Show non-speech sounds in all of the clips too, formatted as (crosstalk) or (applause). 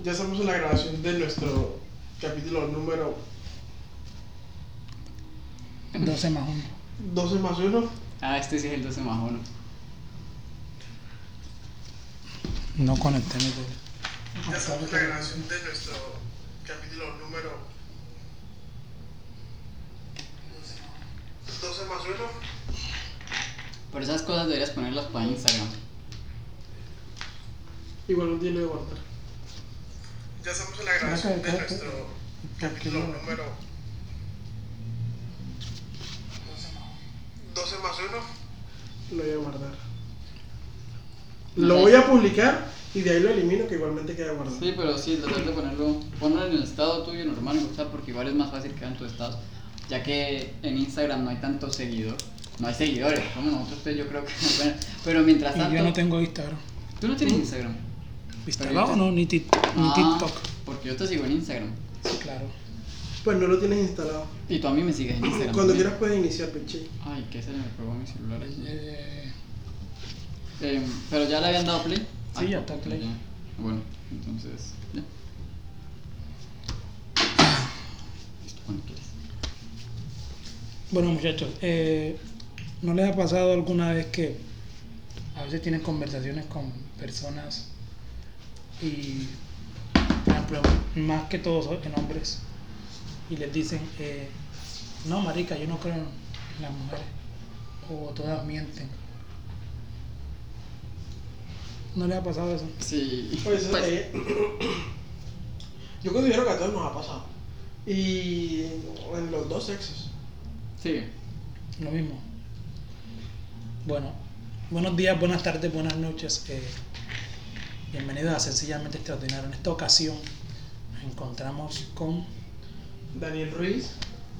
Ya estamos en la grabación de nuestro capítulo número 12 más 1. 12 más 1. Ah, este sí es el 12 más 1. No conecté mi. Ya estamos en la grabación de nuestro capítulo número 12 más 1. Pero esas cosas deberías ponerlas para Instagram. Igual no tiene de guardar. Ya estamos en la grabación de nuestro capítulo número 12 más 1. Lo voy a guardar. Lo voy a publicar y de ahí lo elimino que igualmente queda guardado. Sí, pero sí, tratar de ponerlo, ponerlo en el estado tuyo normal, o sea, porque igual es más fácil que en tu estado. Ya que en Instagram no hay tanto seguidor. No hay seguidores, como nosotros yo creo que (laughs) bueno, Pero mientras Y tanto. yo no tengo Instagram. ¿Tú no tienes Instagram? ¿Instalado o no? Ni, tit- ni Ah, TikTok. Porque yo te sigo en Instagram. Sí, claro. Pues no lo tienes instalado. Y tú a mí me sigues en Instagram. Cuando quieras puedes iniciar, Peche. Ay, ¿qué se le me a mi celular? Eh, Eh, pero ya le habían dado play. Sí, ya está play. ya. Bueno, entonces. Ya. Listo, cuando quieres. bueno, muchachos, eh, ¿no les ha pasado alguna vez que a veces tienen conversaciones con personas y, por ejemplo, más que todos en hombres, y les dicen, eh, no, marica, yo no creo en las mujeres, o todas mienten? ¿No les ha pasado eso? Sí. Pues, Pues, eh, yo considero que a todos nos ha pasado. Y en los dos sexos. sí. Lo mismo. Bueno, buenos días, buenas tardes, buenas noches. eh, bienvenidos a Sencillamente Extraordinario. En esta ocasión nos encontramos con Daniel Ruiz.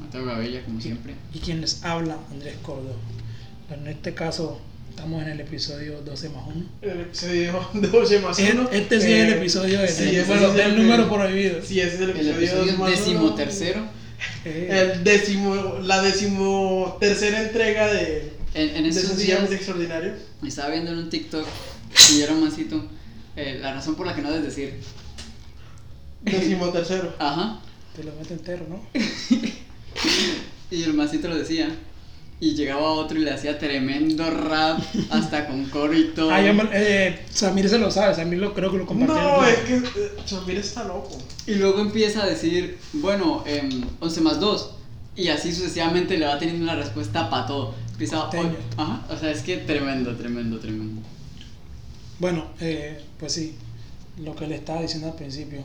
Mateo Gavella, como siempre. y quien les habla, Andrés Córdoba. En este caso estamos en el episodio 12 más 1. El episodio (laughs) 12 más 1. Este sí es el episodio de, sí, ese bueno, es del el- número prohibido. Sí, ese es el El episodio, 12 episodio más décimo tercero. Eh, El décimo, la décimo tercera entrega de, En, en de esos Sencillamente días Extraordinario. estaba viendo en un TikTok y era un mancito. Eh, la razón por la que no debes decir. Décimo tercero. Ajá. te lo meto entero, ¿no? (laughs) Y el mancito lo decía. Y llegaba otro y le hacía tremendo rap, (laughs) hasta con coro y todo. Ah, yo me- eh, Samir se lo sabe, Samir lo, creo que lo compartió. No, es que eh, Samir está loco. Y luego empieza a decir, bueno, em, 11 más 2. Y así sucesivamente le va teniendo una respuesta para todo. Empieza, ajá, o sea, es que tremendo, tremendo, tremendo. Bueno, eh, pues sí, lo que le estaba diciendo al principio.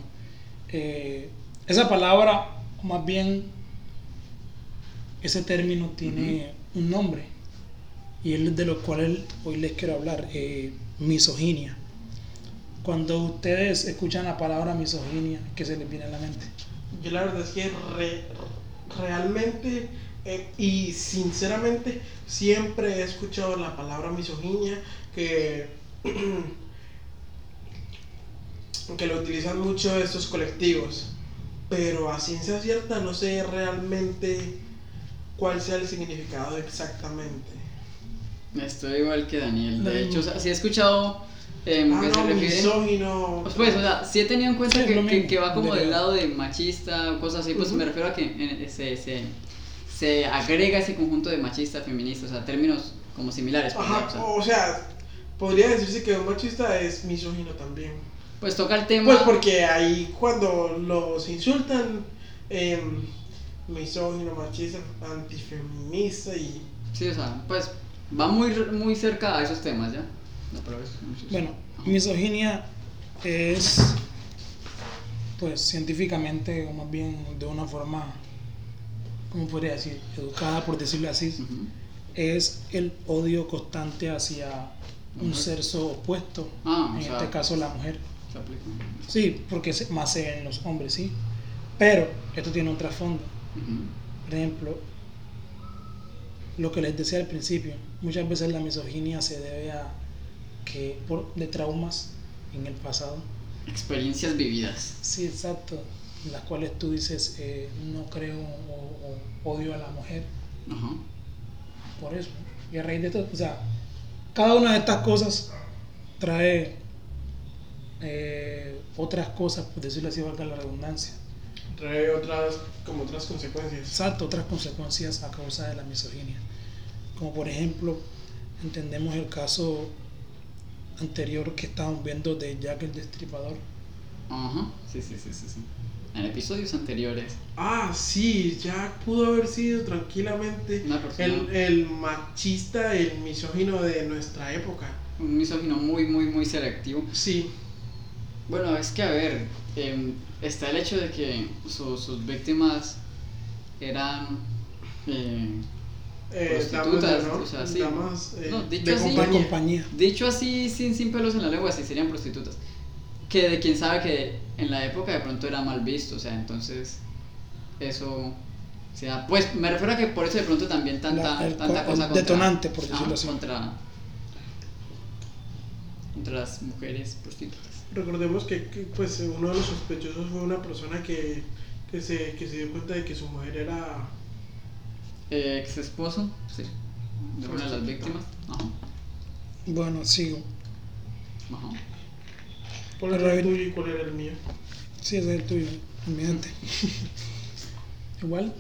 Eh, esa palabra, más bien, ese término tiene un nombre. Y es de lo cual hoy les quiero hablar, eh, misoginia. Cuando ustedes escuchan la palabra misoginia, ¿qué se les viene a la mente? Yo la verdad es que re- realmente eh, y sinceramente siempre he escuchado la palabra misoginia que, (clears throat) que lo utilizan mucho estos colectivos. Pero a ciencia cierta no sé realmente cuál sea el significado exactamente. Estoy igual que Daniel. De hecho, o sea, sí he escuchado em, Ah, que se no, refiere. misógino. Pues, o sea, sí he tenido en cuenta Sí, que, que- que va como De- del lado de machista o cosas así, pues Ujú. me refiero a que se, se, se agrega ese conjunto de machista, feminista, o sea, términos como similares. pues, Ajá, o sea, o sea, podría decirse que un machista es misógino también. pues toca el tema. Pues porque ahí cuando los insultan, em, misógino, machista, antifeminista y... Sí, o sea, pues va muy, muy cerca a esos temas, ¿ya? No, pero es- Bueno, misoginia es, pues científicamente, o más bien de una forma, ¿cómo podría decir? Educada, por decirlo así, es el odio constante hacia un Mujer. sexo opuesto, Ah, o en sea, este caso la mujer. se aplica. Sí, porque se- más se en los hombres, sí. Pero esto tiene un trasfondo. Por ejemplo, lo que les decía al principio, muchas veces la misoginia se debe a que por de traumas en el pasado. Experiencias vividas. Sí, exacto. En las cuales tú dices, eh, no creo o, o odio a la mujer por eso. Y a raíz de esto, o sea, cada una de estas cosas trae eh, otras cosas, por decirlo así, valga la redundancia. Trae otras, como otras consecuencias. Exacto, otras consecuencias a causa de la misoginia. Como por ejemplo, entendemos el caso anterior que estábamos viendo de Jack el Destripador. Ajá, sí, sí, sí, sí, sí. En episodios anteriores. Ah, sí, Jack pudo haber sido tranquilamente el, el machista, el misógino de nuestra época. Un misógino muy, muy, muy selectivo. Sí, Bueno, es que a ver, em, está el hecho de que su- sus víctimas eran eh, eh, Prostitutas, damas honor, o sea, sí. damas eh, No, dicho de así- compañía. Dicho así, sin, sin pelos en la lengua, sí serían prostitutas. Que de quien sabe que en la época de pronto era mal visto, o sea, entonces eso. O sea, pues me refiero a que por eso de pronto también tanta, La- el tanta co- cosa el contra- detonante, por decirlo así. Contra, contra las mujeres prostitutas. Recordemos que, que, pues uno de los sospechosos fue una persona que, que, se, que se dio cuenta de que su mujer era... Eh, ex esposo, sí, de una de las víctimas. Ajá, Bueno, sigo. ajá. ¿Cuál era el tuyo y cuál era el mío? Sí, ese es el tuyo, inmediante. (laughs) Igual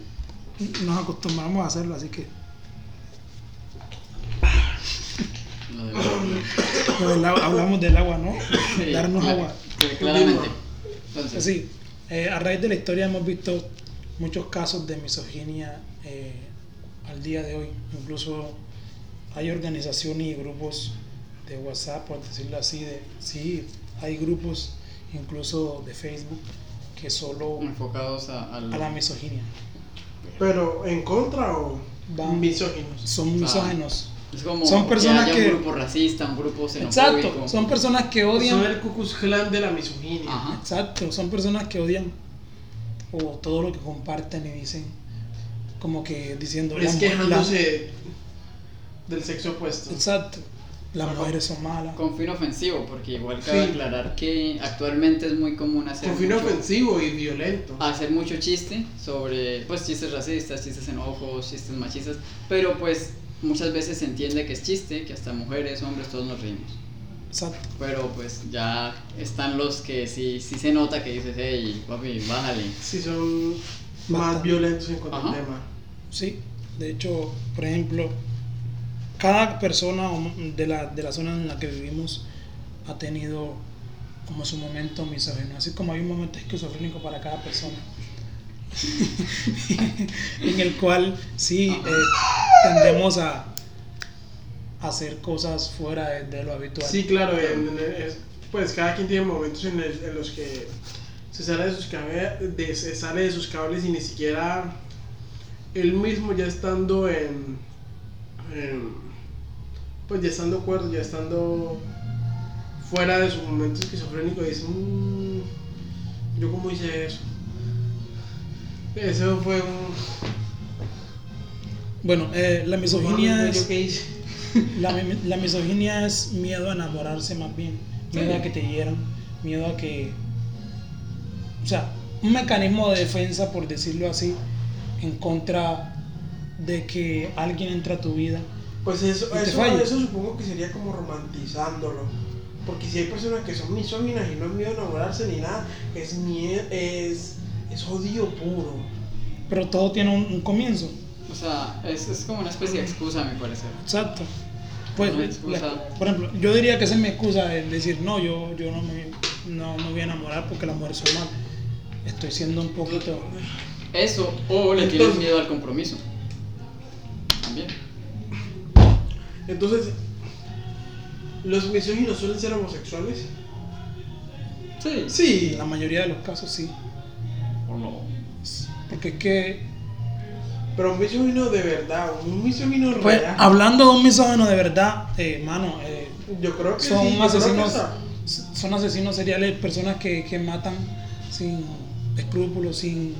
nos acostumbramos a hacerlo, así que Lo de- lo del agua- hablamos del agua, ¿no? Sí, Darnos claro, agua. claramente. Entonces, Sí, eh, a raíz de la historia hemos visto muchos casos de misoginia eh, al día de hoy. Incluso hay organizaciones y grupos de WhatsApp, por decirlo así, de sí, hay grupos incluso de Facebook que solo enfocados a, al- a la misoginia. ¿Pero en contra o Van- misóginos? Son misógenos. Es como Son personas haya que- un grupo racista, un grupo xenofóbico. Exacto, son personas que odian. Son el Ku Klux Klan de la misoginia. Ajá. Exacto, son personas que odian o todo lo que comparten y dicen como que diciendo Es la- quejándose del sexo opuesto. la- exacto, las Ajá. mujeres son malas. Con fin ofensivo, porque igual cabe Sí. aclarar que actualmente es muy común hacer Con fin mucho, ofensivo y violento. hacer mucho chiste sobre pues chistes racistas, chistes xenófobos, chistes machistas, pero pues muchas veces se entiende que es chiste, que hasta mujeres, hombres, todos nos reímos. Exacto. Pero pues ya están los que sí, sí se nota que dices, hey, papi, bájale. Si son más Bastante. violentos en cuanto al tema. Sí, de hecho, por ejemplo, cada persona de la, de la zona en la que vivimos ha tenido como su momento misógino, así como hay un momento esquizofrénico para cada persona. (laughs) en el cual sí eh, tendemos a hacer cosas fuera de, lo habitual. Sí, claro, pues cada quien tiene momentos en, los que se sale de, sus de- se sale de sus cables y ni siquiera él mismo ya estando en- pues ya estando cuerdo, ya estando fuera de su momento esquizofrénico dice, "Mm, yo cómo hice eso. Eso fue un... Bueno, eh, la misoginia ¿Yo es... hice? (laughs) La, mi- la misoginia es miedo a enamorarse más bien, miedo Sí. a que te hieran, miedo a que... O sea, un mecanismo de defensa, por decirlo así, en contra de que alguien entra a tu vida. Pues eso, eso, eso supongo que sería como romantizándolo. Porque si hay personas que son misóginas y no es miedo a enamorarse ni nada, es miedo, es, es odio puro. Pero todo tiene un, un comienzo. O sea, es, es como una especie de excusa, a mi parecer. Exacto. Pues, la- por ejemplo, yo diría que esa es mi excusa, el decir, no, yo, yo no, me, no me voy a enamorar porque las mujeres son mal. Estoy siendo un poquito... Eso, o le tienes miedo al compromiso. También. Entonces, ¿los misóginos suelen ser homosexuales? Sí. Sí. En la mayoría de los casos sí. O no. Porque es que Pero un misógino de verdad, un misógino Pues real. hablando de un misógino de verdad, eh, mano, eh, Yo creo que son sí, asesinos, son asesinos seriales, personas que, que matan sin escrúpulos, sin,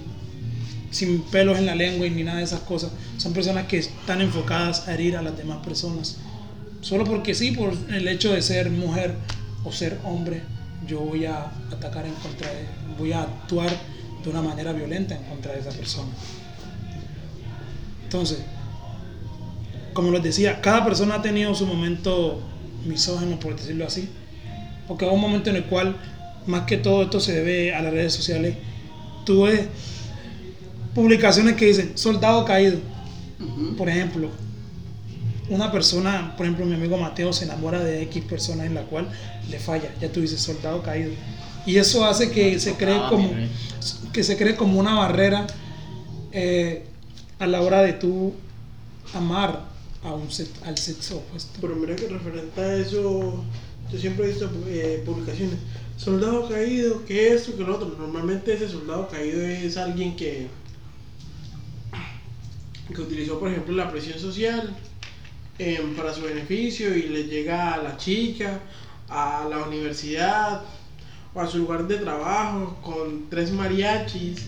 sin pelos en la lengua y ni nada de esas cosas. Son personas que están enfocadas a herir a las demás personas. Solo porque sí, por el hecho de ser mujer o ser hombre, yo voy a atacar en contra de, voy a actuar de una manera violenta en contra de esa persona. Entonces, como les decía, cada persona ha tenido su momento misógeno, por decirlo así. Porque hay un momento en el cual más que todo esto se debe a las redes sociales. Tú publicaciones que dicen soldado caído, por ejemplo. Una persona, por ejemplo, mi amigo Mateo se enamora de X persona en la cual le falla. Ya tú dices soldado caído. Y eso hace que se cree como, que se cree como una barrera eh, a la hora de tú amar a un se- al sexo opuesto. Pero mira que referente a eso, yo siempre he visto eh, publicaciones. Soldado caído, que esto, que lo otro. Normalmente ese soldado caído es alguien que, que utilizó, por ejemplo, la presión social em, para su beneficio y le llega a la chica, a la universidad o a su lugar de trabajo con tres mariachis,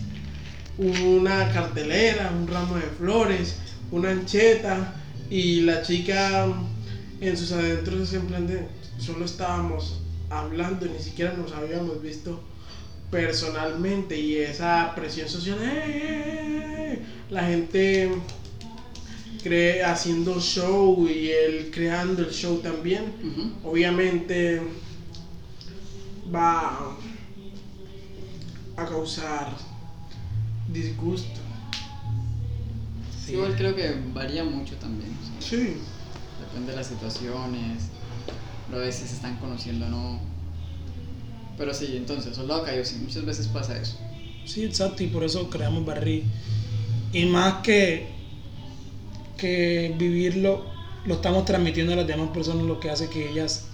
una cartelera, un ramo de flores, una ancheta y la chica en sus adentros de solo estábamos hablando, ni siquiera nos habíamos visto personalmente y esa presión social, ¡eh, eh, eh! la gente cree haciendo show y él creando el show también, Ujú. obviamente va a causar disgusto. Sí, igual creo que varía mucho también. o sea, Sí. Depende de las situaciones, a veces se están conociendo o no. Pero sí, entonces, soldado caído, sí, muchas veces pasa eso. Sí, exacto, y por eso creamos Barry. Y más que, que vivirlo, lo estamos transmitiendo a las demás personas, lo que hace que ellas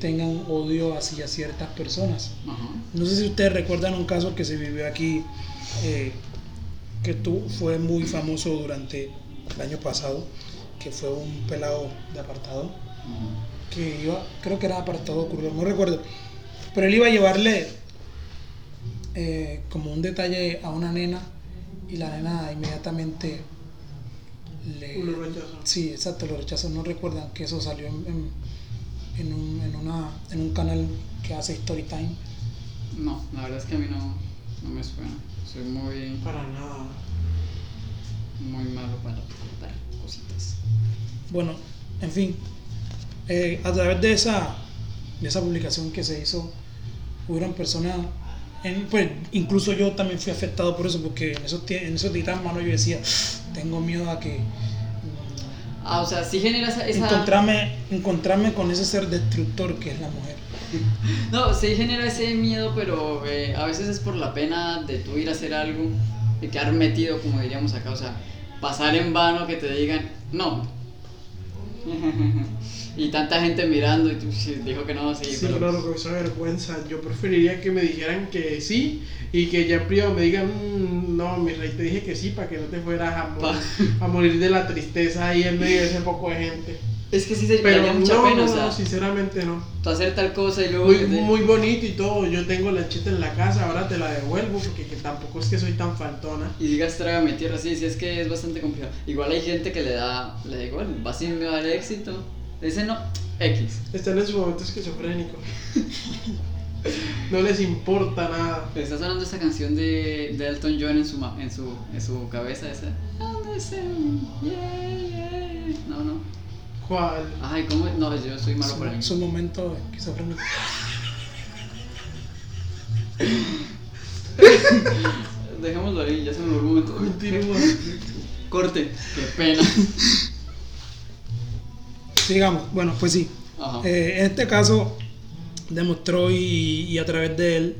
tengan odio hacia ciertas personas. No sé si ustedes recuerdan un caso que se vivió aquí, eh, que tú, fue muy famoso durante el año pasado, que fue un pelado de apartado, que iba, creo que era apartado curvo, no recuerdo, pero él iba a llevarle eh, como un detalle a una nena y la nena inmediatamente le... Lo rechazó. Sí, exacto, lo rechazó. No recuerdan que eso salió en, en, en un, en, una, en un canal que hace Story Time. No, la verdad es que a mí no, no me suena. Soy muy, Para nada. muy malo para recordar cositas. Bueno, en fin, eh, a través de esa, de esa publicación que se hizo, hubieron personas, en, pues incluso yo también fui afectado por eso, porque en esos, en esos titanes, mano, yo decía, tengo miedo a que mm, Ah, o sea, sí genera esa... encontrarme, encontrarme con ese ser destructor que es la mujer. (laughs) No, sí genera ese miedo, pero eh, a veces es por la pena de tú ir a hacer algo y quedar metido, como diríamos acá, o sea, pasar en vano que te digan, no. (laughs) y tanta gente mirando y tú dijo que no, sí, Sí, pero... claro, con esa vergüenza. Yo preferiría que me dijeran que sí y que ya en privado me digan, "Mm, no, mi rey, te dije que sí para que no te fueras a morir, a morir de la tristeza ahí en medio de ese poco de gente. Es que sí se Pero mucha no, pena, no, o sea, no, sinceramente no. tú hacer tal cosa y luego... Muy, te- muy bonito y todo. Yo tengo la cheta en la casa, ahora te la devuelvo porque que tampoco es que soy tan faltona. Y digas trágame tierra, sí, sí, es que es bastante complicado. Igual hay gente que le da, le da igual, va sin al éxito. Dice no, X. Están en su momento esquizofrénico. No les importa nada. Le está sonando esta canción de, de Elton John en su, ma- en su, en su cabeza, esa. No, no. ¿Cuál? Ay, ¿cómo? No, yo soy malo para el Su, su momento esquizofrénico. (laughs) Dejémoslo ahí, ya se me olvidó un momento. Continúa. Corte, qué pena. Sigamos, bueno, pues sí. Eh, en este caso demostró y, y a través de él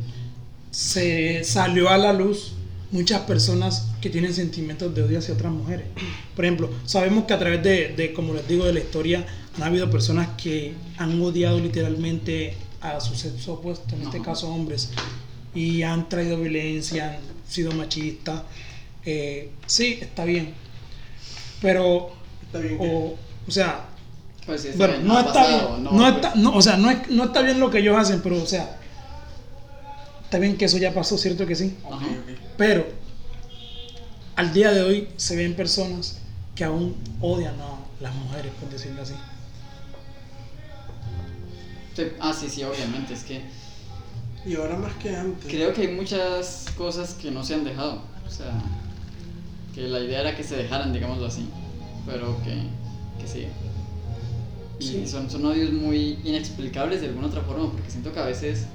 se salió a la luz muchas personas que tienen sentimientos de odio hacia otras mujeres. Por ejemplo, sabemos que a través de, de, como les digo, de la historia, han habido personas que han odiado literalmente a su sexo opuesto, en este caso hombres, y han traído violencia, han sido machistas. Eh, sí, está bien, pero, Está bien. que- o, o sea, Pues sí, está bueno, bien, no está pasado, bien. no, No, pues. está, no, o sea, no, es- no está bien lo que ellos hacen, pero, o sea, está bien que eso ya pasó, ¿cierto que sí? Pero, al día de hoy se ven personas que aún odian a las mujeres, por decirlo así. Sí, Ah, sí, sí, obviamente, es que Y ahora más que antes. creo que hay muchas cosas que no se han dejado. O sea, que la idea era que se dejaran, digámoslo así, pero que, que sí. Y Sí. son, son odios muy inexplicables de alguna otra forma, porque siento que a veces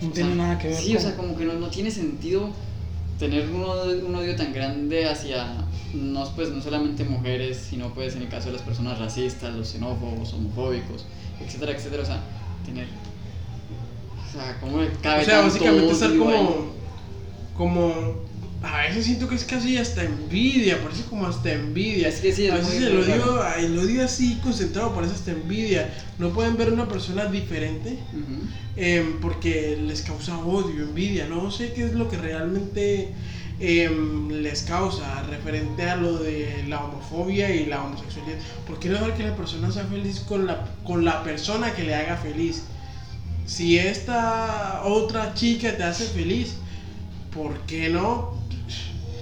No tiene sea, nada que ver Sí, o sea, como que no, no tiene sentido tener un odio, un odio tan grande hacia no, pues, no solamente mujeres, sino pues en el caso de las personas racistas, los xenófobos, homofóbicos, etcétera, etcétera. O sea, tener. O sea, ¿cómo le cabe O sea, básicamente estar odio ahí? como. A veces siento que es casi hasta envidia, parece como hasta envidia. Es que sí, es a veces el odio, el odio así concentrado parece hasta envidia. No pueden ver una persona diferente em, porque les causa odio, envidia. No sé qué es lo que realmente em, les causa referente a lo de la homofobia y la homosexualidad. ¿Por qué no dejar que la persona sea feliz con la, con la persona que le haga feliz? Si esta otra chica te hace feliz, ¿por qué no?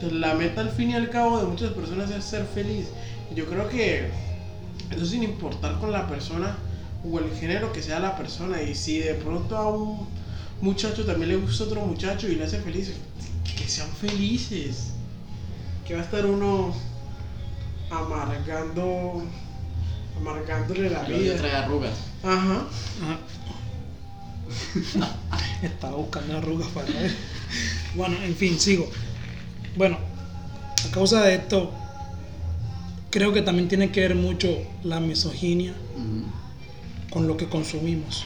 La meta al fin y al cabo de muchas personas es ser feliz. Yo creo que eso sin importar con la persona o el género que sea la persona. Y si de pronto a un muchacho también le gusta otro muchacho y le hace feliz, que sean felices. Que va a estar uno amargando, amargándole la odio vida. trae arrugas. Ajá. Ajá. Estaba buscando arrugas para ver. Bueno, en fin, sigo. Bueno, a causa de esto, creo que también tiene que ver mucho la misoginia con lo que consumimos.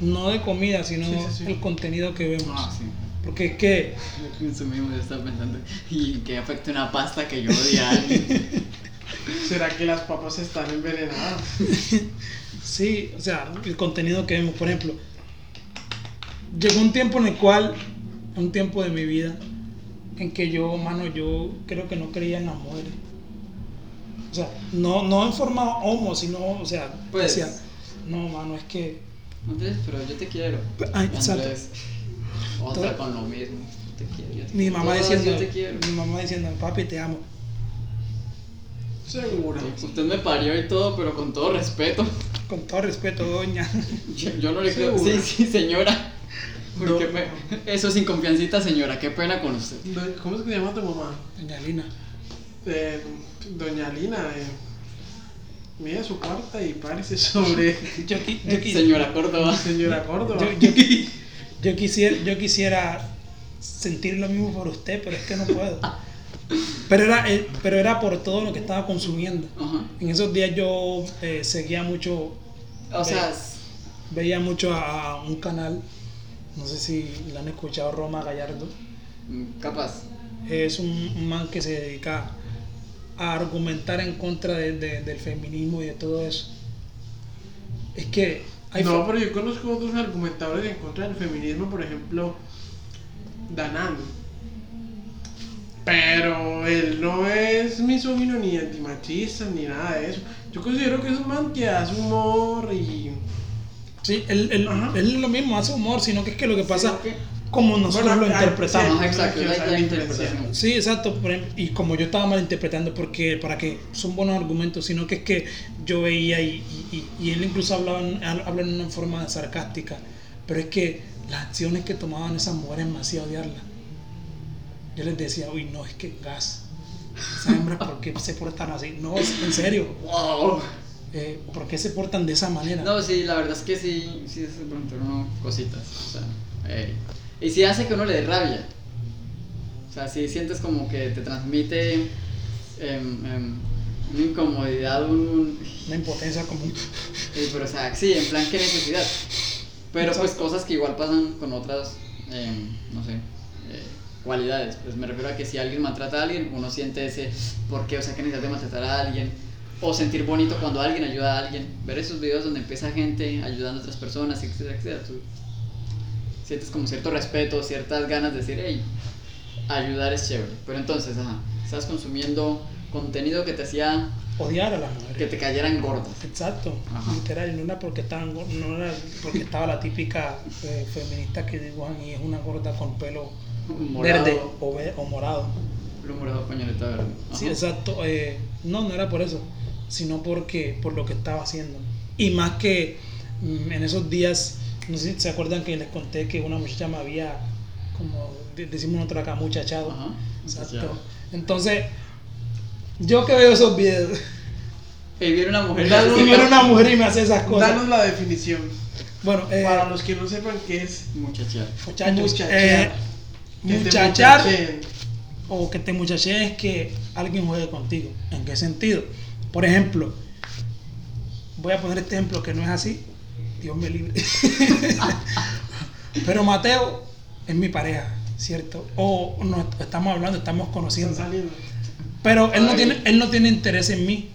No de comida, sino Sí, sí, sí. el contenido que vemos. Ah, sí. Porque es que, Lo que consumimos, yo estaba pensando. Y que afecte una pasta que yo odio a alguien. (laughs) ¿Será que las papas están envenenadas? (laughs) sí, o sea, el contenido que vemos, por ejemplo, llegó un tiempo en el cual, un tiempo de mi vida, en que yo, mano, yo creo que no creía en las mujeres. O sea, no, no en forma homo, sino, o sea, Pues- decía, no, mano, es que, Andrés, pero yo te quiero. Ay. Andrés, otra Todo- con lo mismo. Yo te quiero. yo te mi quiero. mamá diciendo, Yo te quiero. mi mamá diciendo, papi, te amo. Seguro. Usted me parió y todo, pero con todo respeto. Con todo respeto, doña. Yo, yo no le creo. Sí, sí, señora. Porque No. me- (laughs) eso sin confiancita, señora. Qué pena con usted. ¿Cómo es que se llama tu mamá? Doña Lina. Eh, Doña Lina, eh, mide su carta y párese sobre (laughs) Yo, qui- yo qui- Señora Córdoba. señora Córdoba. Yo, yo qui- yo quisiera, yo quisiera sentir lo mismo por usted, pero es que no puedo. Pero era, eh, pero era por todo lo que estaba consumiendo. En esos días yo eh, seguía mucho, O sea, veía mucho a, a un canal, no sé si lo han escuchado, Roma Gallardo. mm, capaz. Es un, un man que se dedica a argumentar en contra de- de- del feminismo y de todo eso. Es que hay no, pero yo conozco otros argumentadores en contra del feminismo, por ejemplo, Danan. Pero él no es misógino ni antimachista ni nada de eso. Yo considero que es un man que hace humor y. Sí, él, él, él es lo mismo, hace humor, sino que es que lo que pasa, ok. como nosotros Bueno, lo hay- interpretamos. Exacto, Sí, la, la interpretación. Sí, exacto. por ejemplo, y como yo estaba malinterpretando, porque para que son buenos argumentos, sino que es que yo veía y, y- él incluso hablaba en, habla en una forma sarcástica, pero es que las acciones que tomaban esas mujeres me hacía odiarlas. Yo les decía, uy, no, es que gas. Esas hembras, ¿por qué se portan así? No, en serio, ¡Wow! Eh, ¿por qué se portan de esa manera? No, sí, la verdad es que sí, sí se preguntaron uno cositas. O sea, eh, y sí hace que uno le dé rabia. O sea, sí sientes como que te transmite em, una incomodidad, un, un- Una impotencia común. eh, pero o sea, sí, en plan, qué necesidad. Pero pues cosas que igual pasan con otras, em, no sé, eh, cualidades. Pues me refiero a que si alguien maltrata a alguien, uno siente ese, ¿por qué? O sea, qué necesidad de maltratar a alguien. O sentir bonito cuando alguien ayuda a alguien. Ver esos videos donde empieza gente ayudando a otras personas, etcétera, etcétera. Tú sientes como cierto respeto, ciertas ganas de decir, hey, ayudar es chévere. Pero entonces, ajá, estás consumiendo contenido que te hacía Odiar a las mujeres. que te cayeran gordas. Exacto, Ajá. literal, no era porque estaban no era porque estaba la típica eh, feminista que dibujan y es una gorda con pelo Morado, verde o, morado. pelo morado, pañoleta verde. Sí, Ajá. exacto. eh, no, no era por eso, sino porque por lo que estaba haciendo. Y más que mm, en esos días, no sé si se acuerdan que les conté que una muchacha me había, como de- decimos nosotros acá, muchachado. Ajá, Exacto. muchachado. Entonces, yo que veo esos videos, Y viene una mujer. Y viene una mujer y me hace esas cosas. Danos la definición. Bueno, eh, Para los que no sepan qué es Muchacha. muchachos, eh, te muchachar muchachen. o que te muchache es que alguien juegue contigo. ¿En qué sentido? Por ejemplo, voy a poner este ejemplo que no es así. Dios me libre. (laughs) Pero Mateo es mi pareja, ¿cierto? O no estamos hablando, estamos conociendo. Pero él no tiene, él no tiene interés en mí.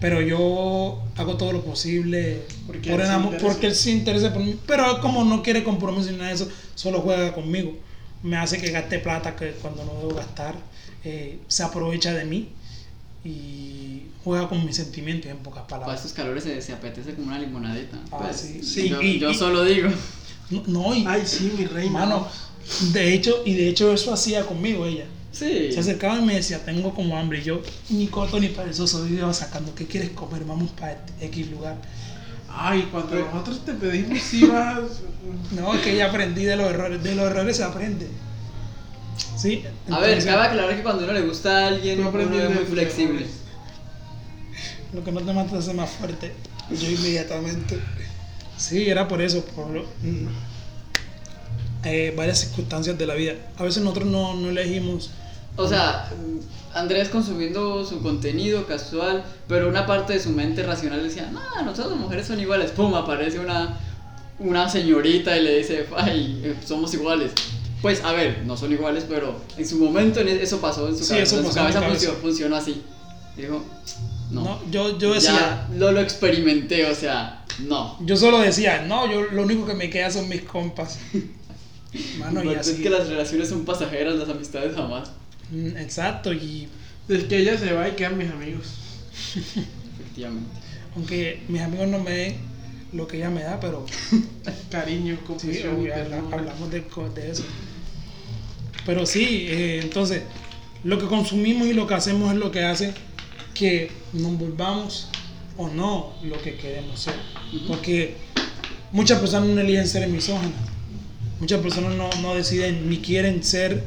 Pero yo hago todo lo posible Porque por él el se amor- interesa. porque él se interesa por mí. Pero él como no quiere compromiso ni nada de eso, solo juega conmigo. Me hace que gaste plata que cuando no debo gastar. eh, se aprovecha de mí y juega con mis sentimientos en pocas Para palabras. estos calores se, se apetece como una limonadita. Ah, Pues, sí. Sí, yo, y- yo y- solo digo. No, no, y, Ay, sí, mi reina. mano, de hecho, y de hecho eso hacía conmigo ella. Sí. Se acercaba y me decía, tengo como hambre. Y yo, ni corto ni perezoso, yo iba sacando, ¿qué quieres comer? Vamos para X lugar. Ay, cuando Pero- nosotros te pedimos ibas. No, es que ya aprendí de los errores. De los errores se aprende. Sí. A ver, entonces, cabe aclarar que cuando uno le gusta a alguien, uno es muy flexible. Lo que no te mata hace más fuerte. Yo inmediatamente. Sí, era por eso, por mm, eh, varias circunstancias de la vida. A veces nosotros no, no elegimos. O sea, Andrés consumiendo su contenido casual, pero una parte de su mente racional decía, no, nosotros las mujeres son iguales. Pum, aparece una, una señorita y le dice, ay, somos iguales. Pues a ver, no son iguales, pero en su momento en e- eso pasó en su Sí, cabeza. eso en su cabeza cabeza. funcionó, funcionó así. Dijo, no. No, yo, yo decía. Ya lo, lo experimenté, o sea, no. Yo solo decía, no, yo lo único que me queda son mis compas. (laughs) Mano, y así. es que las relaciones son pasajeras, las amistades jamás. Mm, Exacto, y Del que ella se va y quedan mis amigos. (laughs) Efectivamente. aunque mis amigos no me den lo que ella me da, pero (laughs) Cariño, sí, habla- ternura. hablamos de, co- de eso. Pero sí, eh, entonces, lo que consumimos y lo que hacemos es lo que hace que nos volvamos o no lo que queremos ser. Porque muchas personas no eligen ser misóginas. Muchas personas no, no deciden ni quieren ser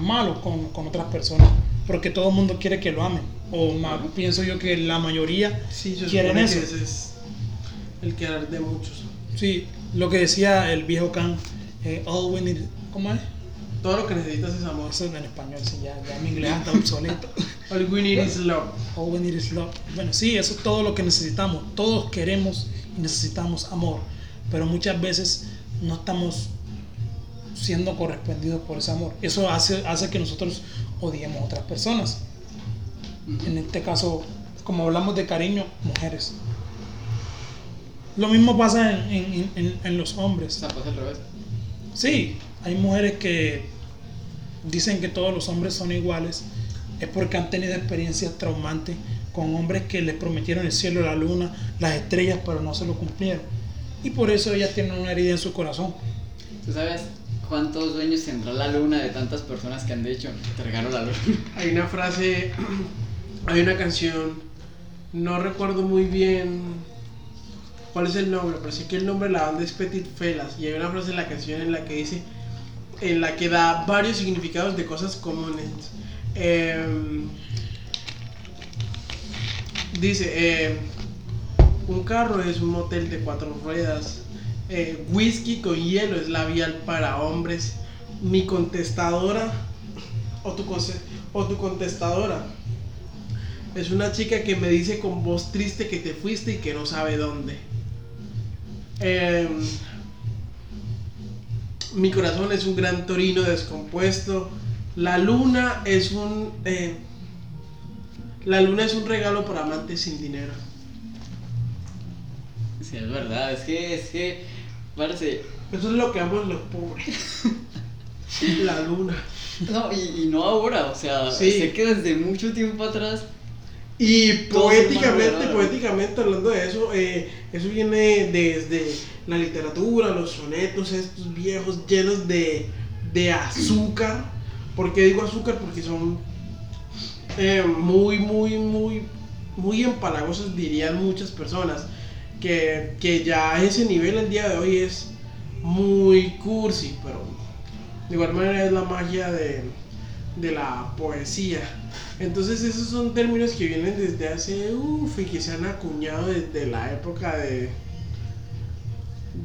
malos con, con otras personas. Porque todo el mundo quiere que lo amen. O más, pienso yo que la mayoría Sí, quieren eso. que ese es el querer de muchos. Sí, lo que decía el viejo Kant, eh, all we need, ¿cómo es? Todo lo que necesitas es amor. Eso es en español, sí, ya, ya mi inglés está obsoleto. (laughs) All we need is love. All we need is love. Bueno, sí, eso es todo lo que necesitamos. Todos queremos y necesitamos amor, pero muchas veces no estamos siendo correspondidos por ese amor. Eso hace, hace que nosotros odiemos a otras personas. En este caso, como hablamos de cariño, mujeres. Lo mismo pasa en, en- en- en los O hombres. sea, pasa al revés. Sí, hay mujeres que dicen que todos los hombres son iguales. Es porque han tenido experiencias traumantes con hombres que les prometieron el cielo, la luna, las estrellas, pero no se lo cumplieron. Y por eso ellas tienen una herida en su corazón. ¿Tú sabes cuántos dueños tendrá la luna de tantas personas que han dicho, te regalo la luna? Hay una frase, (clears throat) hay una canción, no recuerdo muy bien cuál es el nombre, pero sé que el nombre de la banda es Petit Felas. Y hay una frase en la canción en la que dice, en la que da varios significados de cosas comunes. Em, dice, em, un carro es un motel de cuatro ruedas. Eh, whisky con hielo es labial para hombres. Mi contestadora o tu, o tu contestadora es una chica que me dice con voz triste que te fuiste y que no sabe dónde. Mi corazón es un gran torino descompuesto. La luna es un eh, la luna es un regalo para amantes sin dinero. Sí, es verdad, es que, es que, parece, Eso es lo que aman los pobres. (laughs) La luna. no, y, y no ahora, o sea, Sí. sé que desde mucho tiempo atrás, Y poéticamente, poéticamente hablando de eso, eh, eso viene desde la literatura, los sonetos estos viejos llenos de, de azúcar. ¿Por qué digo azúcar? Porque son eh, muy, muy, muy, muy empalagosos, dirían muchas personas. Que, que ya ese nivel el día de hoy es muy cursi, pero de igual manera es la magia de, de la poesía. Entonces esos son términos que vienen desde hace, uff, y que se han acuñado desde la época de,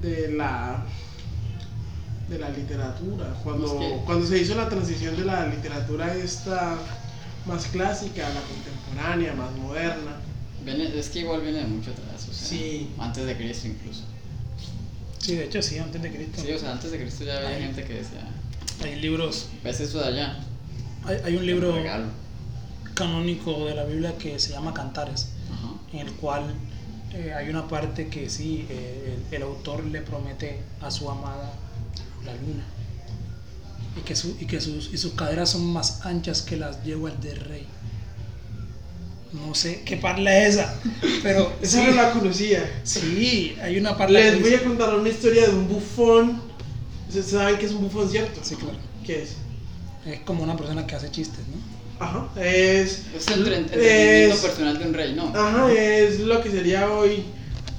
de la de la literatura. Cuando, cuando se hizo la transición de la literatura esta más clásica a la contemporánea, más moderna. Viene- es que igual viene de mucho atrás, o sea, Sí. antes de Cristo incluso. Sí, de hecho sí, antes de Cristo. Sí, o sea, antes de Cristo ya había Ay. gente que decía, Hay libros, ¿ves eso de allá? Hay, hay un libro canónico de la Biblia que se llama Cantares, Ajá. en el cual eh, hay una parte que sí, eh, el, el autor le promete a su amada la luna. Y que, su- y que sus, y sus caderas son más anchas que las yeguas del rey. No sé qué parla es esa, (laughs) pero Esa sí, no la conocía. sí, hay una parla que Les voy dice- a contar una historia de un bufón. ¿Ustedes ¿Saben qué es un bufón, cierto? Sí, claro. ¿Qué es? Es como una persona que hace chistes, ¿no? Ajá. Es. Es el entre- entretenimiento es- personal de un rey, ¿no? Ajá, es lo que sería hoy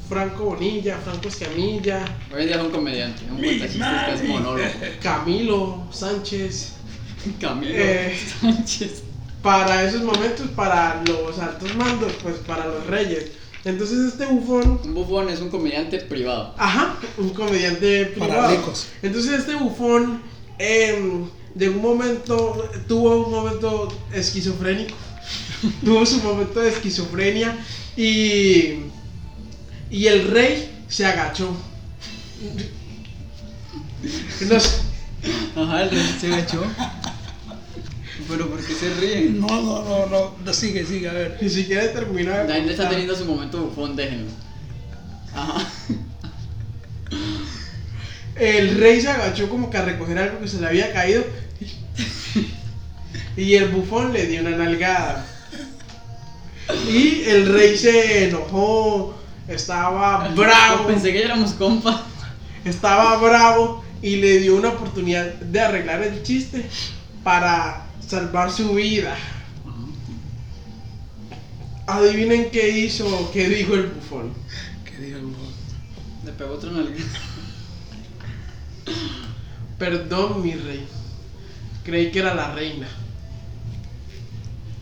Franco Bonilla, Franco Escamilla, Hoy en día es un comediante, un cuentachistes que es monólogo. (laughs) Camilo Sánchez. Camilo Eh. Sánchez. Para esos momentos, para los altos mandos, pues para los reyes. Entonces este bufón Un bufón es un comediante privado. Ajajá, un comediante Para privado. ricos. Entonces este bufón em, de un momento tuvo un momento esquizofrénico, (laughs) tuvo su momento de esquizofrenia y y el rey se agachó. No sé, Ajá, el rey se agachó. Pero ¿por qué se ríen? No, no, no, no, no, sigue, sigue, a ver. ni siquiera terminó de David está teniendo su momento bufón, déjenlo. Ajá. El rey se agachó como que a recoger algo que se le había caído y el bufón le dio una nalgada. Y el rey se enojó, estaba bravo, Pensé que éramos compas. estaba bravo y le dio una oportunidad de arreglar el chiste para salvar su vida. Adivinen qué hizo, qué dijo el bufón. ¿Qué dijo el bufón? Le pegó otro nalga. Perdón, mi rey. Creí que era la reina.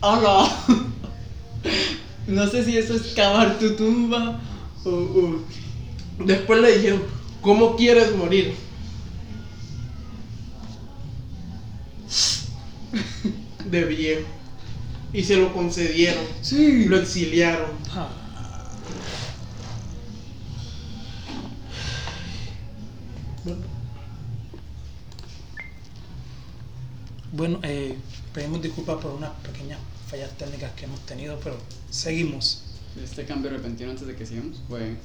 ¡Hola! No sé si eso es cavar tu tumba o. o- Después le dijeron, ¿cómo quieres morir? De viejo. Y se lo concedieron. Sí. Lo exiliaron. Ah. Bueno, Bueno, eh, pedimos disculpas por unas pequeñas fallas técnicas que hemos tenido, pero seguimos. Este cambio repentino antes de que sigamos fue.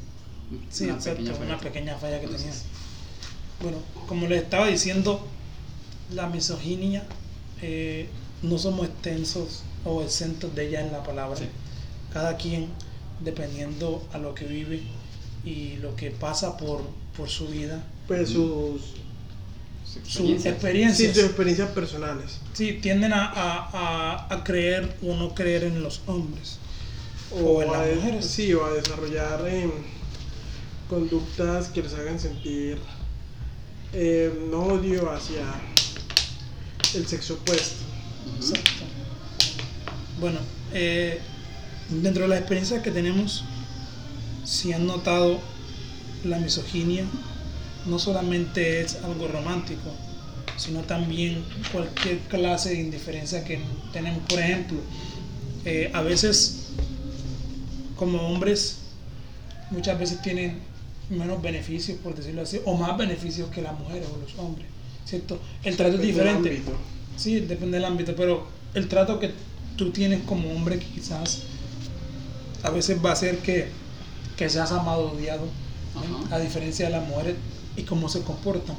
Sí, una exacto, pequeña una falla. pequeña falla que Entonces, tenía. Bueno, como les estaba diciendo, la misoginia eh, no somos extensos o exentos de ella en la palabra. Sí. Cada quien, dependiendo a lo que vive y lo que pasa por, por su vida, Pues sus, Sus experiencias. sí, sus experiencias personales. sí, tienden a, a- a- a creer o no creer en los hombres o, en a, las mujeres. sí, o a desarrollar em, conductas que les hagan sentir no odio hacia el sexo opuesto. Exacto. Bueno, eh, dentro de las experiencias que tenemos, si han notado la misoginia, no solamente es algo romántico, sino también cualquier clase de indiferencia que tenemos. Por ejemplo, eh, a veces como hombres muchas veces tienen menos beneficios, por decirlo así, o más beneficios que las mujeres o los hombres, ¿cierto? El trato es del diferente. ámbito. Sí, depende del ámbito, pero el trato que tú tienes como hombre quizás a veces va a ser que, que seas amado odiado, ¿eh? A diferencia de las mujeres y cómo se comportan.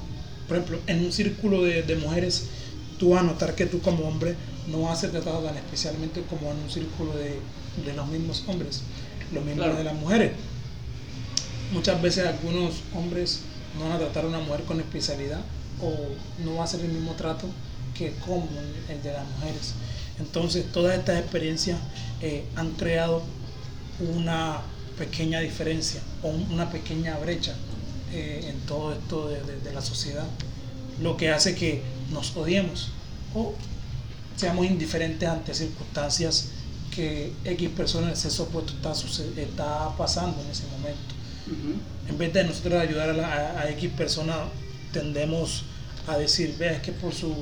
Por ejemplo, en un círculo de, de mujeres, tú vas a notar que tú como hombre no vas a ser tratado tan especialmente como en un círculo de, de los mismos hombres, lo mismo Claro. de las mujeres. Muchas veces algunos hombres no van a tratar a una mujer con especialidad o no va a ser el mismo trato que como el, de las mujeres. Entonces todas estas experiencias eh, han creado una pequeña diferencia o un- una pequeña brecha eh, en todo esto de, de- de la sociedad, lo que hace que nos odiemos o seamos indiferentes ante circunstancias que X persona del sexo opuesto está, está pasando en ese momento. Ujú. En vez de nosotros ayudar a, la- a- X persona, tendemos a decir, vea, es que por su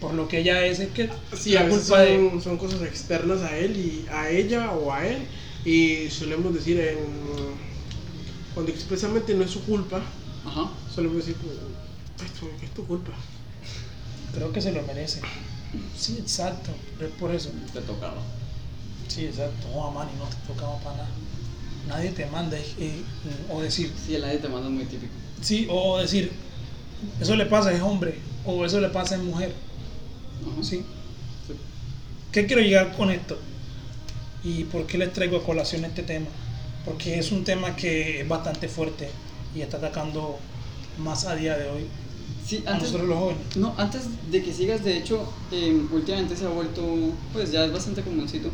por lo que ella es, es que Sí, la culpa de... son, son cosas externas a él y a ella o a él. Y solemos decir, en, cuando expresamente no es su culpa, Ajá. solemos decir, esto es tu culpa. Creo que se lo merece. Sí, exacto, es por eso. Te tocaba. Sí, exacto. No, Manny, no te tocamos para nada. Nadie te manda. eh, eh, o decir, Sí, el nadie te manda es muy típico. sí, o decir, eso le pasa es hombre, o eso le pasa es mujer. Ajá. Sí. Sí. ¿Qué quiero llegar con esto? ¿Y por qué les traigo a colación este tema? Porque es un tema que es bastante fuerte y está atacando más a día de hoy Sí, a antes, nosotros los jóvenes. no, antes de que sigas, de hecho, eh, últimamente se ha vuelto, pues ya es bastante comúncito.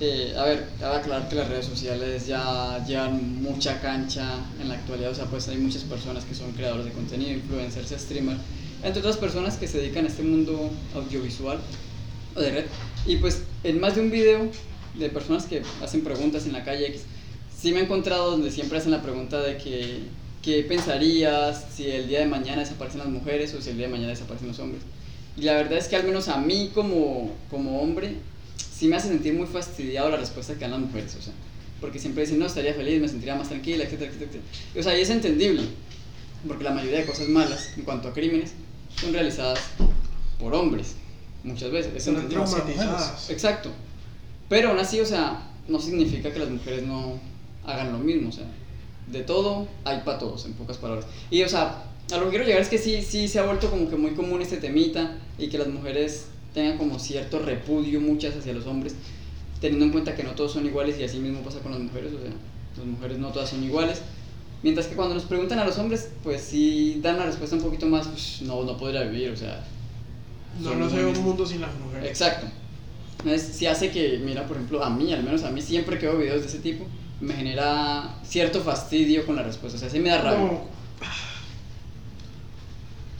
Eh, a ver, cabe aclarar que las redes sociales ya llevan mucha cancha en la actualidad, o sea, pues hay muchas personas que son creadores de contenido, influencers, streamers, entre otras personas que se dedican a este mundo audiovisual o de red. Y pues en más de un video de personas que hacen preguntas en la calle X, sí me he encontrado donde siempre hacen la pregunta de que, ¿qué pensarías si el día de mañana desaparecen las mujeres o si el día de mañana desaparecen los hombres? Y la verdad es que al menos a mí como, como hombre, sí me hace sentir muy fastidiado la respuesta que dan las mujeres, o sea, porque siempre dicen, no, estaría feliz, me sentiría más tranquila, etcétera, etcétera. etcétera. Y, o sea, y es entendible, porque la mayoría de cosas malas en cuanto a crímenes son realizadas por hombres, muchas veces, es entendible. Exacto. Pero aún así, o sea, no significa que las mujeres no hagan lo mismo, o sea, de todo hay para todos, en pocas palabras. Y, o sea, a lo que quiero llegar es que sí, sí se ha vuelto como que muy común este temita y que las mujeres tengan como cierto repudio muchas hacia los hombres, teniendo en cuenta que no todos son iguales y así mismo pasa con las mujeres, o sea, las mujeres no todas son iguales. Mientras que cuando nos preguntan a los hombres, pues sí dan la respuesta un poquito más, pues no, no podría vivir, o sea, No, no muy- un mundo sin las mujeres. Exacto. Entonces, sí hace que, mira, por ejemplo, a mí, al menos a mí, siempre que veo videos de ese tipo, me genera cierto fastidio con la respuesta. O sea, sí me da rabia. Como,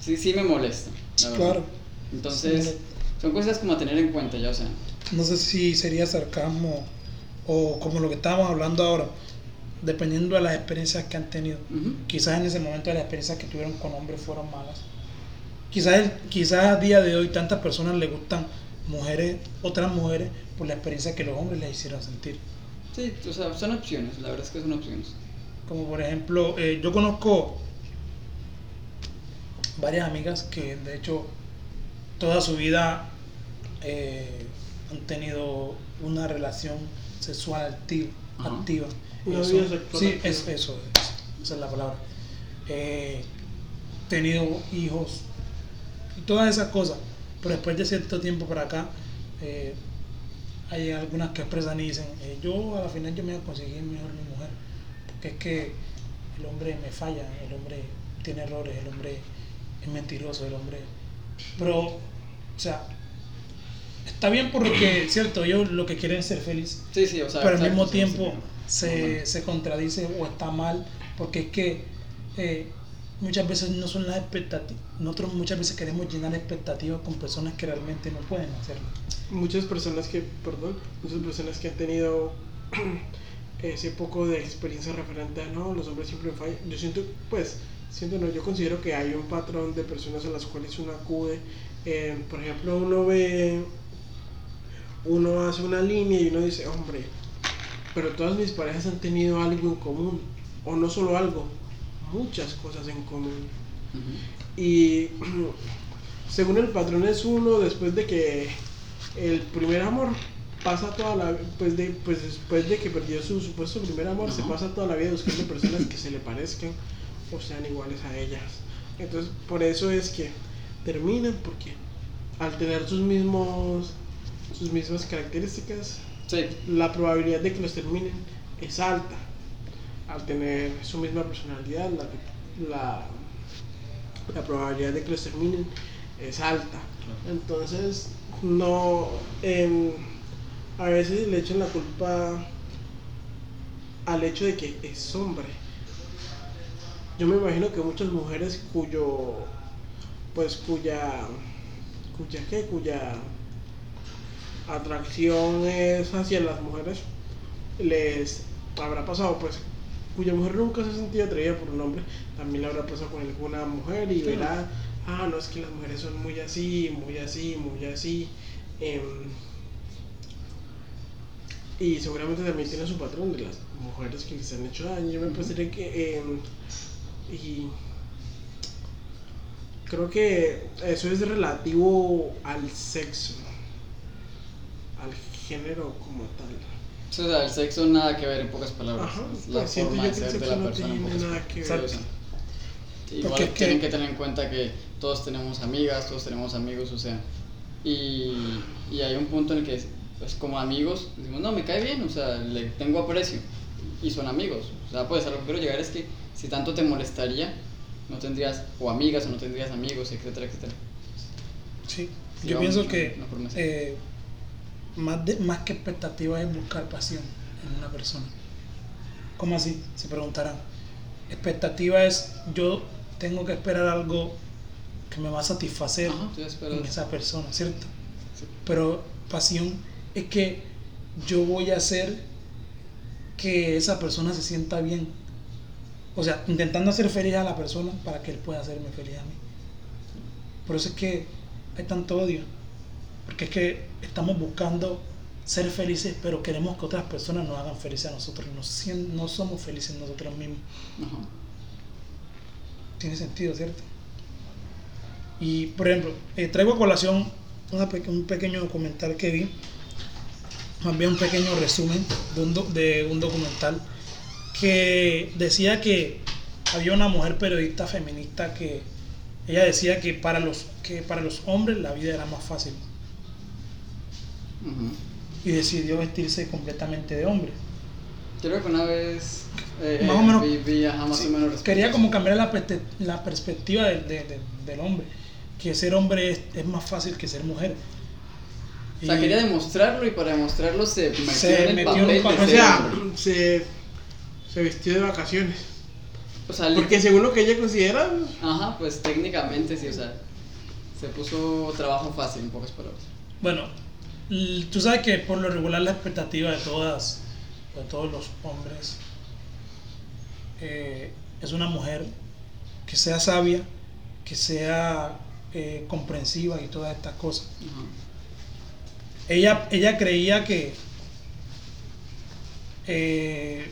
Sí, sí me molesta. Claro. Entonces, Sí. son cosas como a tener en cuenta ya, o sea. No sé si sería sarcasmo o como lo que estábamos hablando ahora, dependiendo de las experiencias que han tenido. ujú. Quizás en ese momento las experiencias que tuvieron con hombres fueron malas. Quizás, quizás a día de hoy tantas personas les gustan mujeres, otras mujeres, por la experiencia que los hombres les hicieron sentir. Sí, o sea, son opciones, la verdad es que son opciones. Como por ejemplo, eh, yo conozco varias amigas que de hecho toda su vida eh, han tenido una relación sexual activa. Ajá. activa. Una Eso- vida sexual sí, activa. es, eso, eso, esa es la palabra. Eh, tenido hijos y todas esas cosas. Pero después de cierto tiempo para acá, eh, hay algunas que expresan y dicen, eh, yo a la final yo me voy a conseguir mejor mi mujer, porque es que el hombre me falla, el hombre tiene errores, el hombre es mentiroso, el hombre... Pero, o sea, está bien porque, cierto, ellos lo que quieren es ser feliz, Sí, sí, o sea. pero al mismo tiempo se, se contradice o está mal, porque es que eh, muchas veces no son las expectativas, nosotros muchas veces queremos llenar expectativas con personas que realmente no pueden hacerlo. Muchas personas que, perdón, muchas personas que han tenido (clears throat) ese poco de experiencia referente a no, los hombres siempre fallan. Yo siento, pues, siento no, yo considero que hay un patrón de personas a las cuales uno acude. Eh, por ejemplo, uno ve, uno hace una línea y uno dice, hombre, pero todas mis parejas han tenido algo en común, o no solo algo, muchas cosas en común. Y (clears throat) según el patrón es uno, después de que el primer amor pasa toda la pues de pues después de que perdió su supuesto primer amor se pasa toda la vida buscando personas que se le parezcan o sean iguales a ellas. Entonces por eso es que terminan porque al tener sus mismos sus mismas características Sí, la probabilidad de que los terminen es alta. Al tener su misma personalidad la, la, la probabilidad de que los terminen es alta. Entonces no em, a veces le echan la culpa al hecho de que es hombre. Yo me imagino que muchas mujeres cuyo pues cuya cuya qué cuya atracción es hacia las mujeres les habrá pasado pues cuya mujer nunca se ha sentido atraída por un hombre, también le habrá pasado con alguna mujer y verá, ah, no, es que las mujeres son muy así, muy así, muy así. em, y seguramente también tiene su patrón de las mujeres que les han hecho daño. Yo me pensaría que. em, y creo que eso es relativo al sexo, al género como tal. O sea, el sexo nada que ver en pocas palabras. Ajá, la pues forma de ser de la no persona en tiene nada que ver. Igual Porque es que- tienen que tener en cuenta que todos tenemos amigas, todos tenemos amigos, o sea, y, y hay un punto en el que, pues como amigos, decimos, no, me cae bien, o sea, le tengo aprecio, y son amigos. O sea, pues a lo que quiero llegar es que si tanto te molestaría, no tendrías o amigas o no tendrías amigos, etcétera, etcétera. Sí, Sí, yo pienso que no eh, más, de- más que expectativa es buscar pasión en una persona. ¿Cómo así? Se preguntarán. Expectativa es yo tengo que esperar algo que me va a satisfacer Ajá, en esa persona, ¿cierto? Sí. Pero pasión es que yo voy a hacer que esa persona se sienta bien. O sea, intentando hacer feliz a la persona para que él pueda hacerme feliz a mí. Por eso es que hay tanto odio. Porque es que estamos buscando ser felices, pero queremos que otras personas nos hagan felices a nosotros. No, no somos felices nosotros mismos. Ajá. Tiene sentido, ¿cierto? Y, por ejemplo, eh, traigo a colación una un pequeño documental que vi, más bien un pequeño resumen de un, do- de un documental que decía que había una mujer periodista feminista que ella decía que para los, que para los hombres la vida era más fácil Ujú. y decidió vestirse completamente de hombre. Creo que una vez eh, Más o menos- vi, vi, ajá, más Sí, o menos quería a como cambiar la, la perspectiva del- de- de- del hombre, que ser hombre es, es más fácil que ser mujer. O sea, quería demostrarlo y para demostrarlo se metió Se en el metió en un papel papel. de O sea, se, se vistió de vacaciones. O sea, Porque según lo que ella considera, Ajá, pues técnicamente sí, o sea, se puso trabajo fácil en pocas palabras. Bueno, tú sabes que por lo regular la expectativa de todas, de todos los hombres, eh, es una mujer que sea sabia, que sea eh, comprensiva y todas estas cosas. Ajá. Ella, ella creía que eh,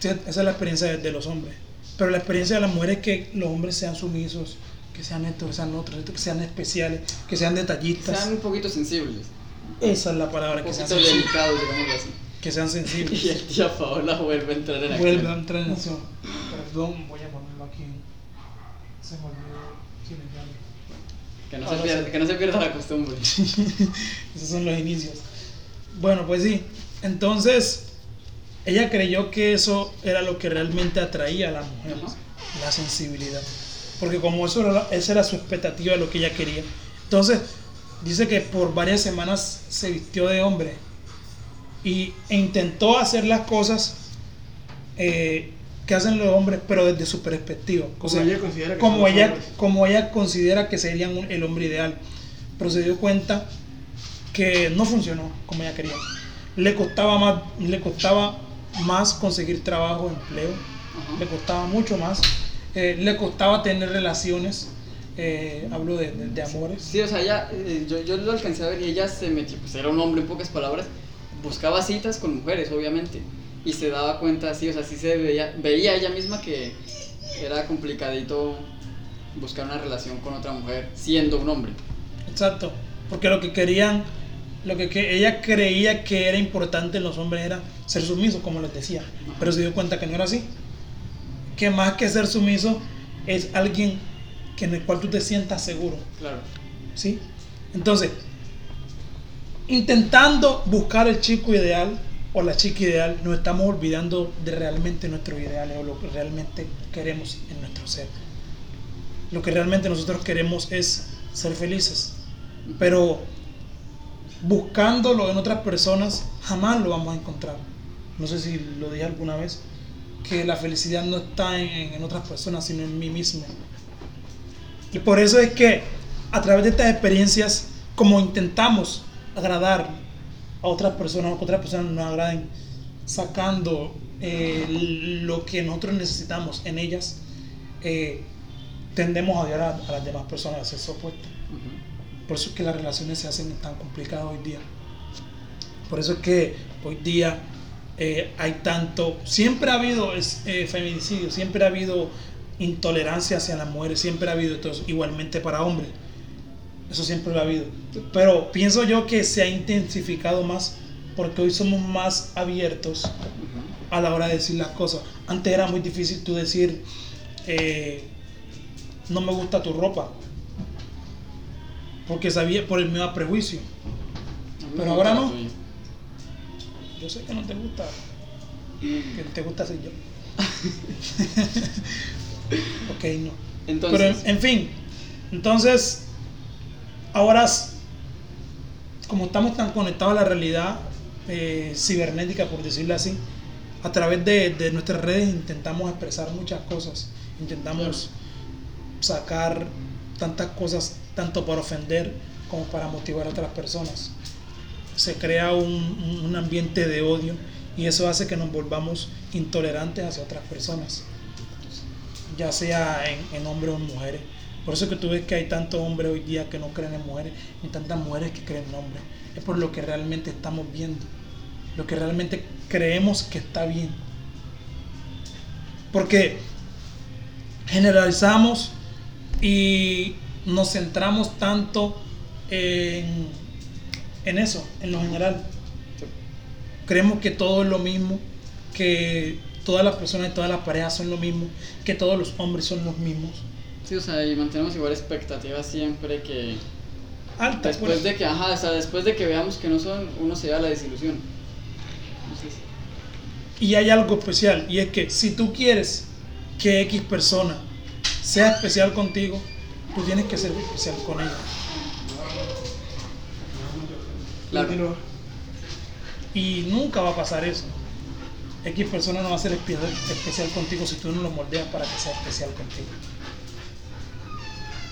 esa es la experiencia de, de los hombres. Pero la experiencia de las mujeres es que los hombres sean sumisos, que sean estos, que sean otros, que sean especiales, que sean detallistas. Sean un poquito sensibles, Esa es la un palabra, que sean, poquito sensibles, delicados, digámoslo así. que sean sensibles. (laughs) Y el tía Paola vuelve a entrar en acción. Vuelve a entrar en acción. Perdón, voy a ponerlo aquí. Se me olvidó quién es Gaby. Que no, se pierda, sí. que no se pierda la costumbre. (laughs) Esos son los inicios. Bueno, pues sí. Entonces, ella creyó que eso era lo que realmente atraía a las mujeres, Ajá. la sensibilidad. Porque como eso era, esa era su expectativa de lo que ella quería. Entonces, dice que por varias semanas se vistió de hombre y, e intentó hacer las cosas eh, que hacen los hombres, pero desde su perspectiva. O como sea, ella considera que como ella, como ella considera que serían un- el hombre ideal. Pero se dio cuenta que no funcionó como ella quería. Le costaba más, le costaba más conseguir trabajo, empleo, Ajá. le costaba mucho más, eh, le costaba tener relaciones, eh, hablo de, de- de amores. Sí, o sea, ella, eh, yo, yo lo alcancé a ver y ella se metió, pues era un hombre en pocas palabras, buscaba citas con mujeres, obviamente, y se daba cuenta, sí, o sea, sí se veía, veía ella misma que era complicadito buscar una relación con otra mujer siendo un hombre. Exacto, porque lo que querían, lo que, que ella creía que era importante en los hombres era ser sumiso, como les decía, pero se dio cuenta que no era así. Que más que ser sumiso es alguien que en el cual tú te sientas seguro, Claro. ¿sí? Entonces, intentando buscar el chico ideal o la chica ideal, nos estamos olvidando de realmente nuestros ideales o lo que realmente queremos en nuestro ser. Lo que realmente nosotros queremos es ser felices, pero buscándolo en otras personas jamás lo vamos a encontrar. No sé si lo dije alguna vez, que la felicidad no está en, en otras personas, sino en mí mismo. Y por eso es que a través de estas experiencias, como intentamos agradar a otras personas, o que otras personas nos agraden, sacando eh, lo que nosotros necesitamos en ellas, eh, tendemos a odiar a, a las demás personas de sexo opuesto. Por eso es que las relaciones se hacen tan complicadas hoy día. Por eso es que hoy día eh, hay tanto, siempre ha habido es, feminicidio, siempre ha habido intolerancia hacia las mujeres, siempre ha habido eso, igualmente para hombres. Eso siempre lo ha habido. Pero pienso yo que se ha intensificado más porque hoy somos más abiertos a la hora de decir las cosas. Antes era muy difícil tú decir, eh, no me gusta tu ropa, porque sabía por el miedo a prejuicio. A Pero ahora no. Yo sé que no te gusta, que te gusta ser yo. (laughs) ok, no. Entonces, Pero en, fin, entonces, ahora, como estamos tan conectados a la realidad eh, cibernética, por decirlo así, a través de, de nuestras redes intentamos expresar muchas cosas, intentamos sacar tantas cosas, tanto para ofender como para motivar a otras personas. Se crea un ambiente de odio y eso hace que nos volvamos intolerantes hacia otras personas ya sea en, en hombres o en mujeres. Por eso que tú ves que hay tantos hombres hoy día que no creen en mujeres y tantas mujeres que creen en hombres. Es por lo que realmente estamos viendo, lo que realmente creemos que está bien. Porque generalizamos y nos centramos tanto en, en eso, en lo general. Creemos que todo es lo mismo, que todas las personas y todas las parejas son lo mismo, que todos los hombres son los mismos. sí, o sea, y mantenemos igual expectativas siempre que después pues. de que, ajá, o sea, después de que veamos que no son, uno se da la desilusión. Entonces, Y hay algo especial, y es que si tú quieres que X persona sea especial contigo, tú tienes que ser especial con ella. Claro. Y nunca va a pasar eso. X persona no va a ser espe- especial contigo si tú no lo moldeas para que sea especial contigo.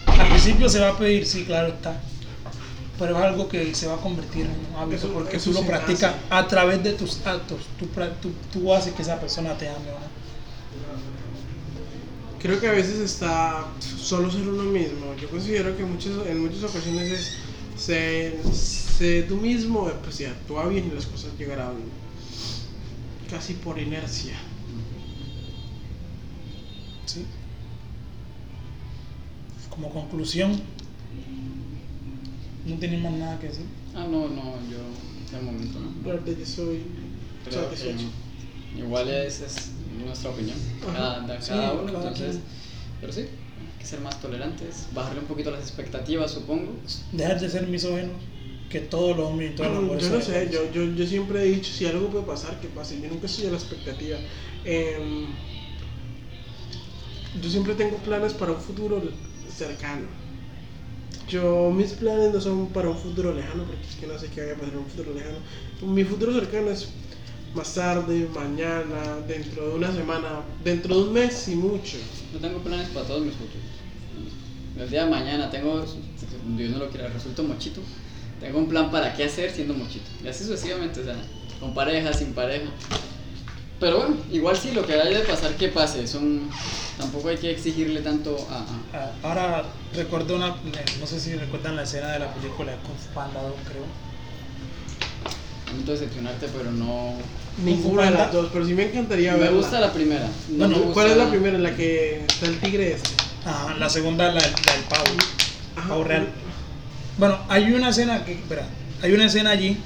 Al principio se va a pedir, sí, claro está. Pero es algo que se va a convertir en un hábito Eso- porque eso tú lo practicas hace. a través de tus actos. Tú, pra- tú, tú haces que esa persona te ame no. Creo que a veces está solo ser uno mismo. Yo considero que muchas, en muchas ocasiones es ser, ser tú mismo, pues si actúa bien y las cosas llegarán casi por inercia. ¿sí? Como conclusión, no tienes más nada que decir. Ah, no, no, yo de momento no. Verdad, yo soy Creo que satisfecho. igual esa es nuestra opinión, cada, Sí, cada uno, cada entonces, quien. pero sí, hay que ser más tolerantes, bajarle un poquito las expectativas, supongo. Dejar de ser misógenos, que todos los hombres y todas las Mm, mujeres Yo no sé, yo, yo, yo siempre he dicho, si algo puede pasar, que pase. Yo nunca estoy a la expectativa. Em, yo siempre tengo planes para un futuro cercano. Yo, mis planes no son para un futuro lejano, porque es que no sé qué vaya a pasar en un futuro lejano. Mi futuro cercano es más tarde, mañana, dentro de una semana, dentro de un mes y mucho. No tengo planes para todos mis futuros. El día de mañana tengo, Dios no lo quiera, resulto mochito. Tengo un plan para qué hacer siendo mochito. Y así sucesivamente, o sea, con pareja, sin pareja. Pero bueno, igual sí, lo que haya de pasar, que pase. Son, tampoco hay que exigirle tanto a... a- Ah, Ahora recuerdo una, no sé si recuerdan la escena de la película de Kung Panda 2, creo. Lamento decepcionarte, pero no... Ninguna de las dos, pero sí me encantaría Me verla. gusta la primera. No me gusta ¿Cuál es la primera? En la que está el tigre este. Ajá, la segunda, la, la del pavo, Ajá. pavo real. Bueno, hay una escena que, espera, hay una escena allí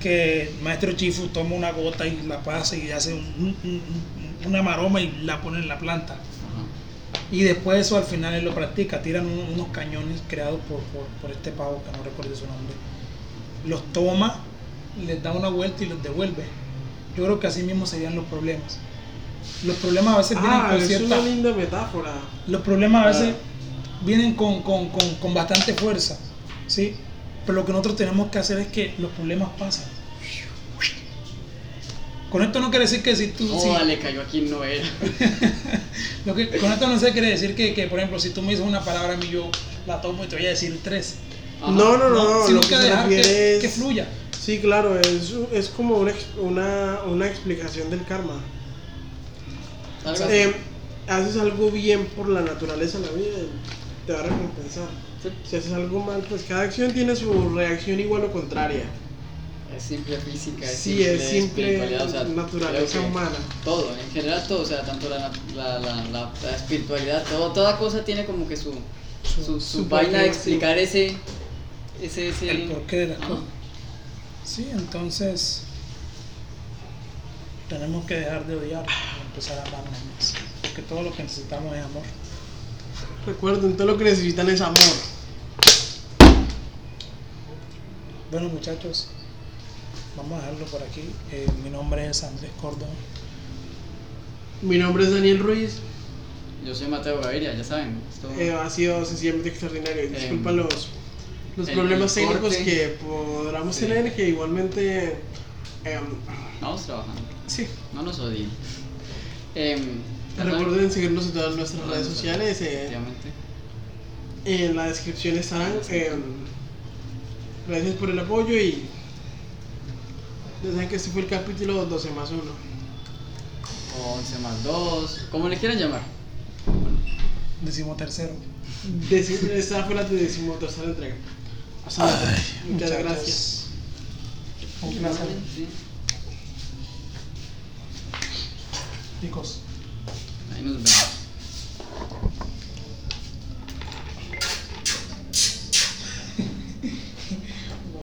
que el maestro Chifu toma una gota y la pasa y hace un- un- un- una maroma y la pone en la planta. Ajá. Y después eso al final él lo practica, tiran un- unos cañones creados por, por, por este pavo que no recuerdo su nombre. Los toma, les da una vuelta y los devuelve. Yo creo que así mismo serían los problemas. Los problemas a veces vienen Ah, con es cierta... una linda metáfora. Los problemas a veces Ah. Vienen con, con, con, con bastante fuerza, ¿sí? Pero lo que nosotros tenemos que hacer es que los problemas pasen. Con esto no quiere decir que si tú... Oh, si- vale, cayó aquí, no era. (laughs) lo que, con esto no se quiere decir que, que, por ejemplo, si tú me dices una palabra a mí, yo la tomo y te voy a decir tres. Ajá. No, no, no, no. sino que que se dejar que, es- que fluya. Sí, claro, es, es como una, una, una explicación del karma. Eh, haces algo bien por la naturaleza de la vida, te va a recompensar. Sí. Si haces algo mal, pues cada acción tiene su reacción igual o contraria. Es simple física, es Sí, simple, es simple espiritualidad, o sea, naturaleza humana. Todo, en general todo, o sea, tanto la, la, la, la, la espiritualidad, todo, toda cosa tiene como que su, su, su, su vaina de explicar ese, ese, ese... el porqué de. Sí, entonces tenemos que dejar de odiar y empezar a amarnos más. Porque todo lo que necesitamos es amor. Recuerden, todo lo que necesitan es amor. Bueno muchachos, vamos a dejarlo por aquí. Eh, mi nombre es Andrés Córdoba. Mi nombre es Daniel Ruiz. Yo soy Mateo Gaviria, ya saben. Esto, Eh, ha sido sencillamente extraordinario. Disculpa Em, los, los el- problemas técnicos corte. que podamos Sí. tener, que igualmente. em, Vamos trabajando, sí. no nos odien. Recuerden seguirnos en todas nuestras redes sociales. eh, efectivamente. en la descripción estarán. em, gracias por el apoyo y. Ya saben que este fue el capítulo 12 más 1. O 11 más 2, como le quieran llamar. Decimo tercero. Esta fue la decimotercera entrega. Hasta luego. Muchas muchachos. gracias. Un placer. Sí. Chicos. Ahí nos vemos.